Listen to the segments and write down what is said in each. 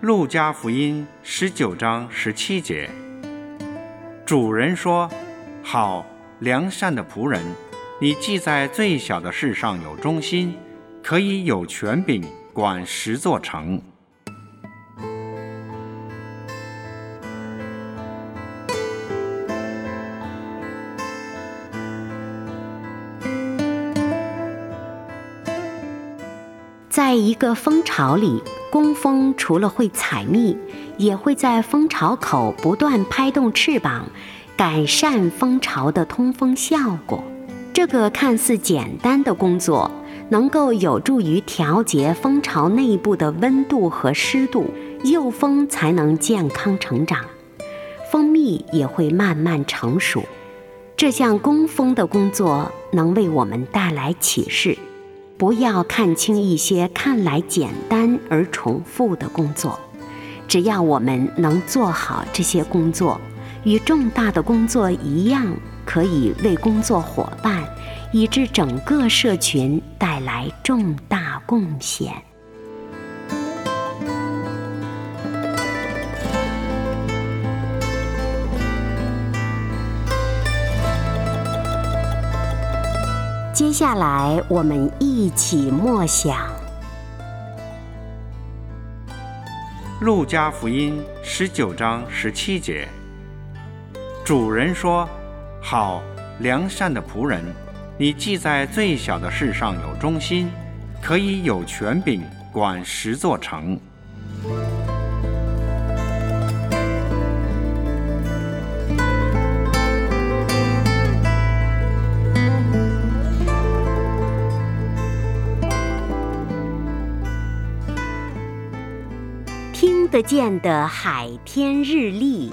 路加福音十九章十七节，主人说：“好，良善的仆人，你既在最小的事上有忠心，可以有权柄管十座城。”在一个蜂巢里，工蜂除了会采蜜，也会在蜂巢口不断拍动翅膀，改善蜂巢的通风效果。这个看似简单的工作，能够有助于调节蜂巢内部的温度和湿度，幼蜂才能健康成长，蜂蜜也会慢慢成熟。这项工蜂的工作能为我们带来启示。不要看轻一些看来简单而重复的工作，只要我们能做好这些工作，与重大的工作一样，可以为工作伙伴以致整个社群带来重大贡献。接下来，我们一起默想《路加福音》十九章十七节。主人说：“好，良善的仆人，你既在最小的事上有忠心，可以有权柄管十座城。”听得见的海天日历，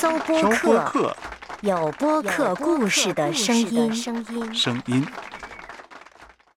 搜播客，有播客故事的声音。声音。